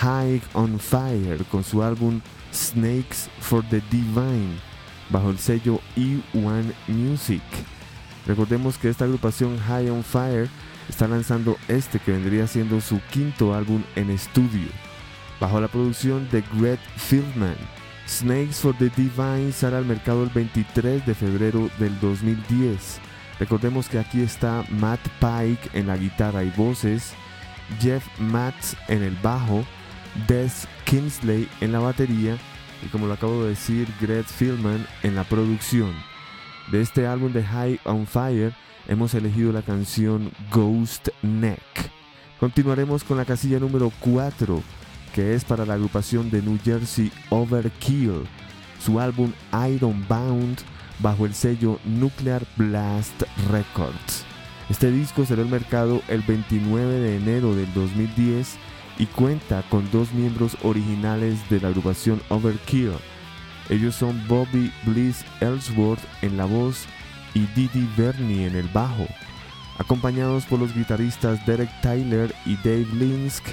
High on Fire con su álbum Snakes for the Divine bajo el sello E1 Music. Recordemos que esta agrupación High on Fire está lanzando este que vendría siendo su quinto álbum en estudio, bajo la producción de Greg Fieldman. Snakes for the Divine sale al mercado el 23 de febrero del 2010. Recordemos que aquí está Matt Pike en la guitarra y voces, Jeff Matz en el bajo, Des Kingsley en la batería y como lo acabo de decir, Greg Fieldman en la producción. De este álbum de High on Fire hemos elegido la canción Ghost Neck. Continuaremos con la casilla número 4, que es para la agrupación de New Jersey Overkill, su álbum Iron Bound bajo el sello Nuclear Blast Records. Este disco será al mercado el 29 de enero del 2010 y cuenta con dos miembros originales de la agrupación Overkill. Ellos son Bobby Bliss Ellsworth en la voz y Didi Bernie en el bajo, acompañados por los guitarristas Derek Tyler y Dave Linsk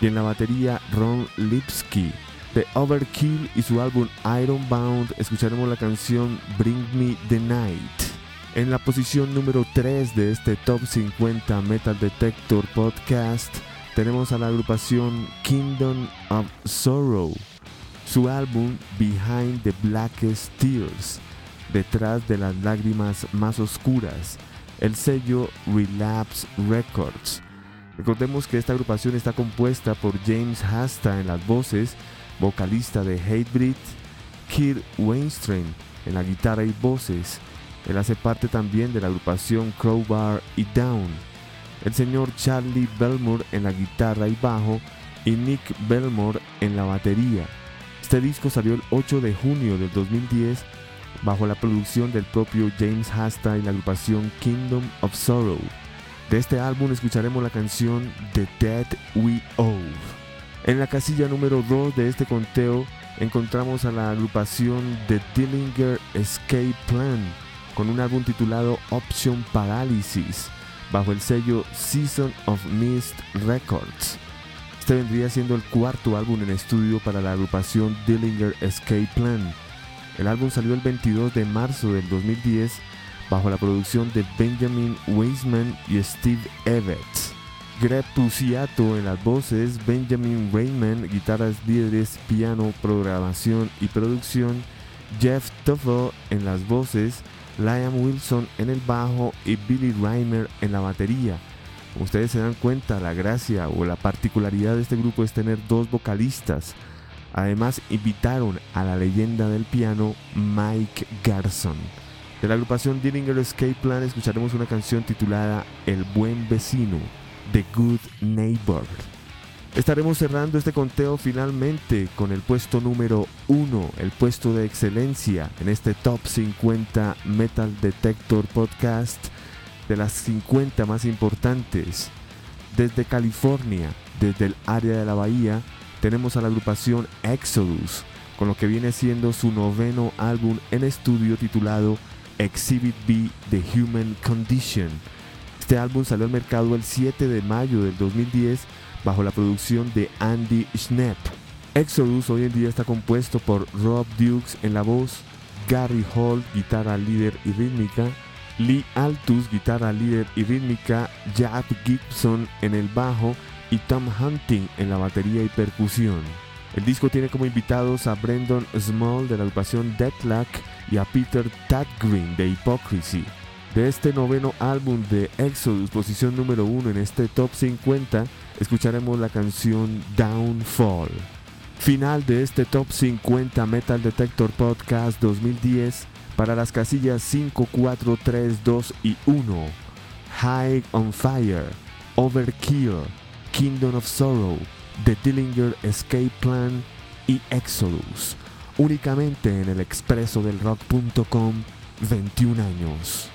y en la batería Ron Lipsky. De Overkill y su álbum Ironbound escucharemos la canción Bring Me the Night. En la posición número 3 de este Top 50 Metal Detector Podcast tenemos a la agrupación Kingdom of Sorrow, su álbum Behind the Blackest Tears, detrás de las lágrimas más oscuras, el sello Relapse Records. Recordemos que esta agrupación está compuesta por James Hasta en las voces, vocalista de Hatebreed, Kirk Weinstein en la guitarra y voces. Él hace parte también de la agrupación Crowbar y Down. El señor Charlie Belmore en la guitarra y bajo y Nick Belmore en la batería. Este disco salió el 8 de junio del 2010 bajo la producción del propio James Hasta y la agrupación Kingdom of Sorrow. De este álbum escucharemos la canción The Dead We Owe. En la casilla número 2 de este conteo encontramos a la agrupación The Dillinger Escape Plan con un álbum titulado Option Paralysis bajo el sello Season of Mist Records. Este vendría siendo el cuarto álbum en estudio para la agrupación Dillinger Escape Plan. El álbum salió el 22 de marzo del 2010 bajo la producción de Benjamin Weisman y Steve Evett. Greg Puciato en las voces, Benjamin Raymond, guitarras líderes, piano, programación y producción, Jeff Tuffle en las voces, Liam Wilson en el bajo y Billy Reimer en la batería. Ustedes se dan cuenta, la gracia o la particularidad de este grupo es tener dos vocalistas. Además, invitaron a la leyenda del piano Mike Garson. De la agrupación Dillinger Escape Plan escucharemos una canción titulada El Buen Vecino, The Good Neighbor. Estaremos cerrando este conteo finalmente con el puesto número 1, el puesto de excelencia en este Top 50 Metal Detector Podcast de las 50 más importantes. Desde California, desde el área de la bahía, tenemos a la agrupación Exodus, con lo que viene siendo su noveno álbum en estudio titulado Exhibit B The Human Condition. Este álbum salió al mercado el 7 de mayo del 2010 bajo la producción de Andy Schnepp. Exodus hoy en día está compuesto por Rob Dukes en la voz, Gary Hall, guitarra líder y rítmica, Lee Altus, guitarra líder y rítmica, Jack Gibson en el bajo y Tom Hunting en la batería y percusión. El disco tiene como invitados a Brendan Small de la agrupación Deadlock y a Peter Tadgreen de Hypocrisy. De este noveno álbum de Exodus, posición número uno en este top 50, escucharemos la canción Downfall. Final de este top 50 Metal Detector Podcast 2010 para las casillas 5, 4, 3, 2 y 1. High on Fire, Overkill, Kingdom of Sorrow, The Dillinger Escape Plan y Exodus. Únicamente en el expreso del rock.com 21 años.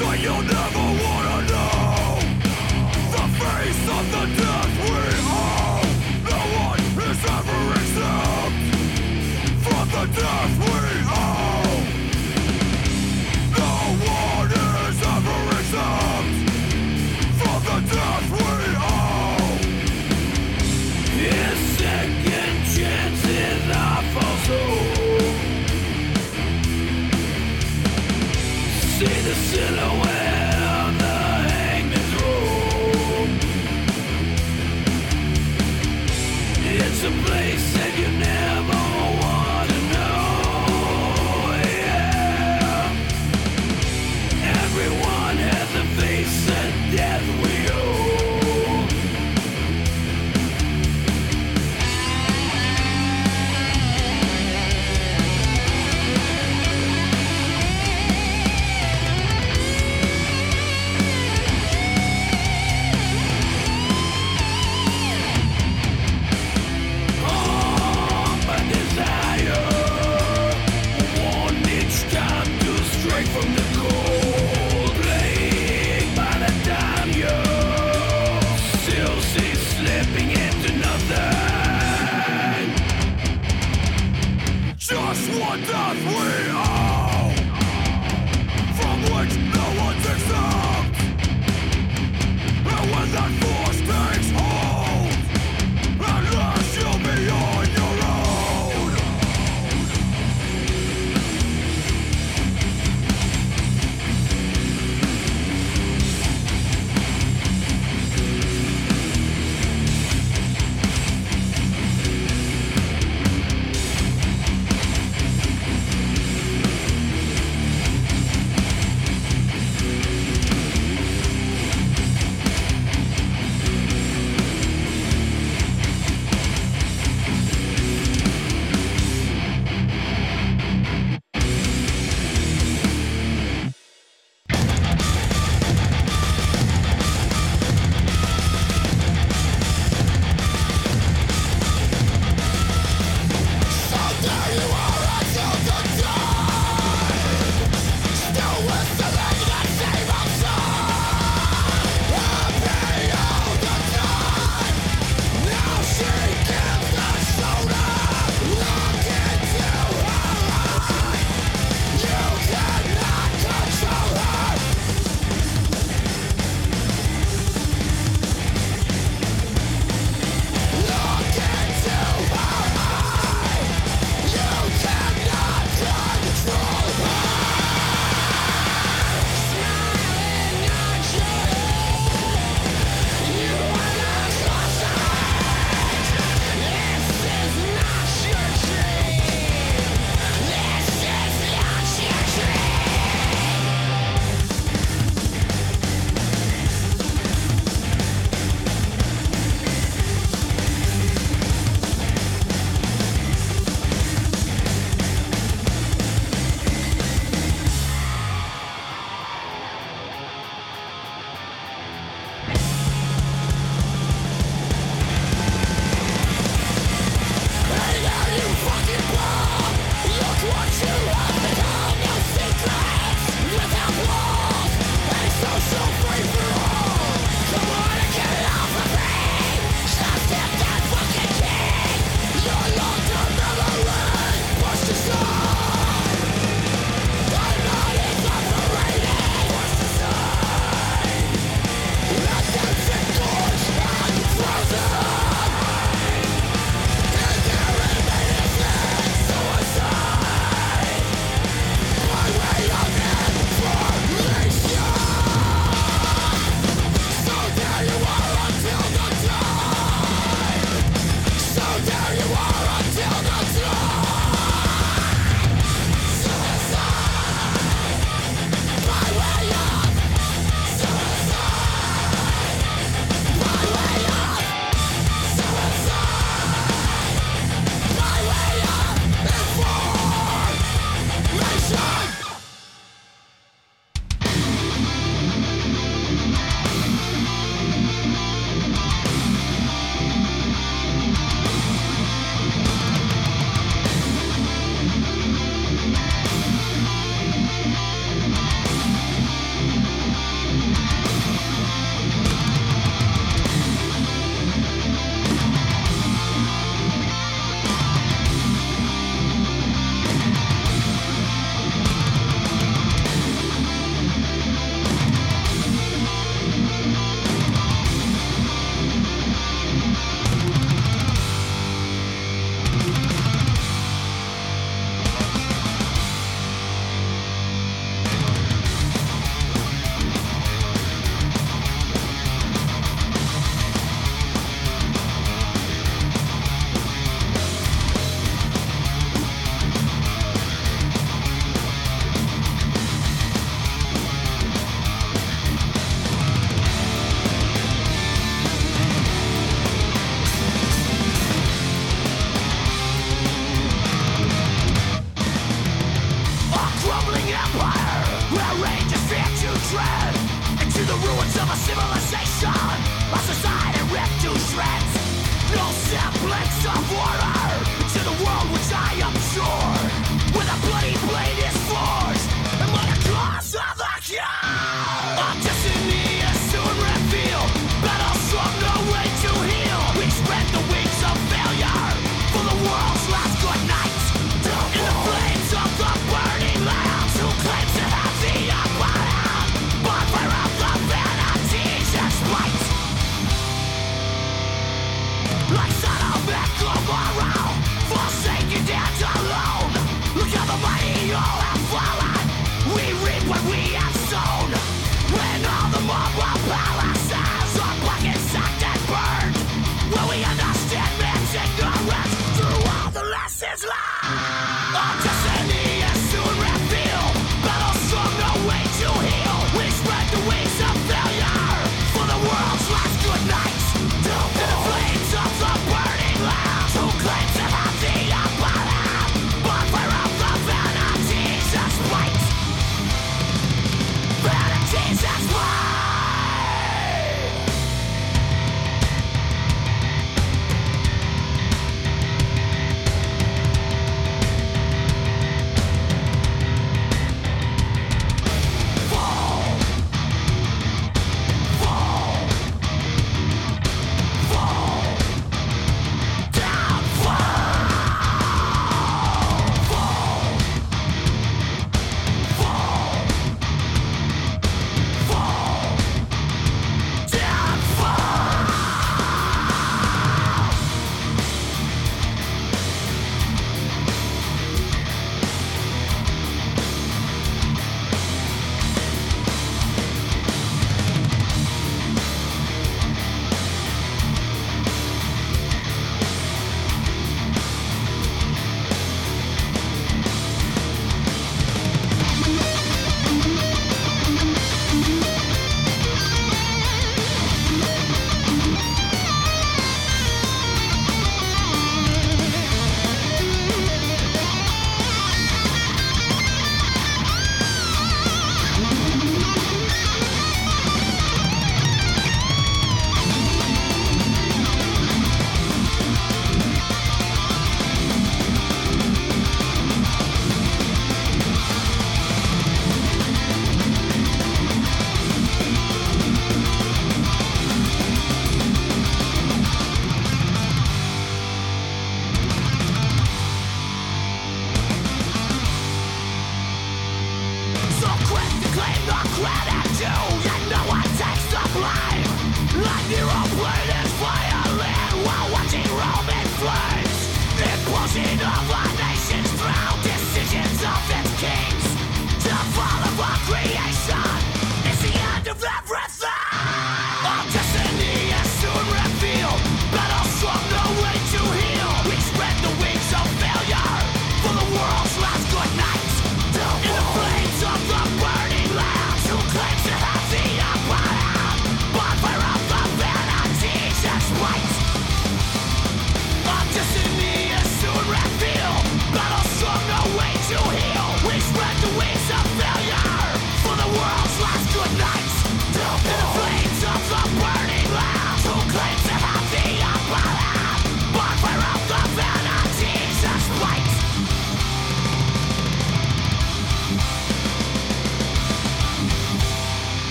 so you never want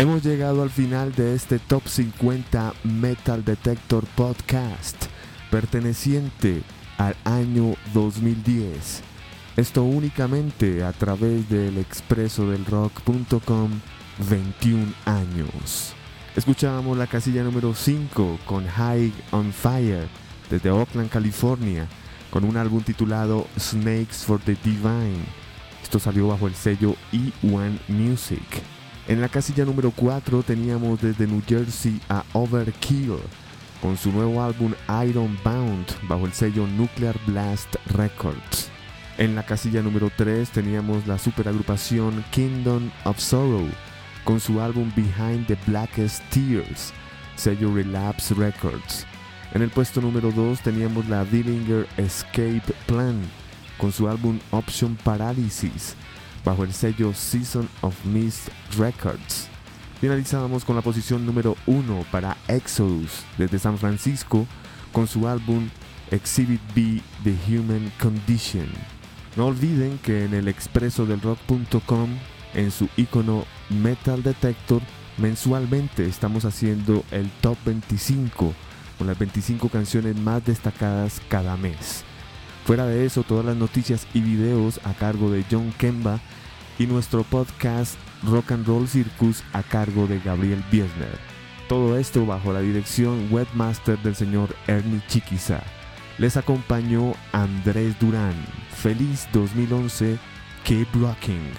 Hemos llegado al final de este Top 50 Metal Detector Podcast, perteneciente al año 2010. Esto únicamente a través del expreso del rock.com 21 años. Escuchábamos la casilla número 5 con High on Fire desde Oakland, California, con un álbum titulado Snakes for the Divine. Esto salió bajo el sello E1 Music. En la casilla número 4 teníamos desde New Jersey a Overkill con su nuevo álbum Iron Bound bajo el sello Nuclear Blast Records. En la casilla número 3 teníamos la superagrupación Kingdom of Sorrow con su álbum Behind the Blackest Tears, sello Relapse Records. En el puesto número 2 teníamos la Dillinger Escape Plan con su álbum Option Paralysis bajo el sello Season of Mist Records. Finalizábamos con la posición número 1 para Exodus desde San Francisco con su álbum Exhibit B The Human Condition. No olviden que en el expreso del rock.com, en su icono Metal Detector, mensualmente estamos haciendo el top 25 con las 25 canciones más destacadas cada mes. Fuera de eso, todas las noticias y videos a cargo de John Kemba y nuestro podcast Rock and Roll Circus a cargo de Gabriel Biesner. Todo esto bajo la dirección webmaster del señor Ernie Chiquiza. Les acompañó Andrés Durán. Feliz 2011. Keep rocking.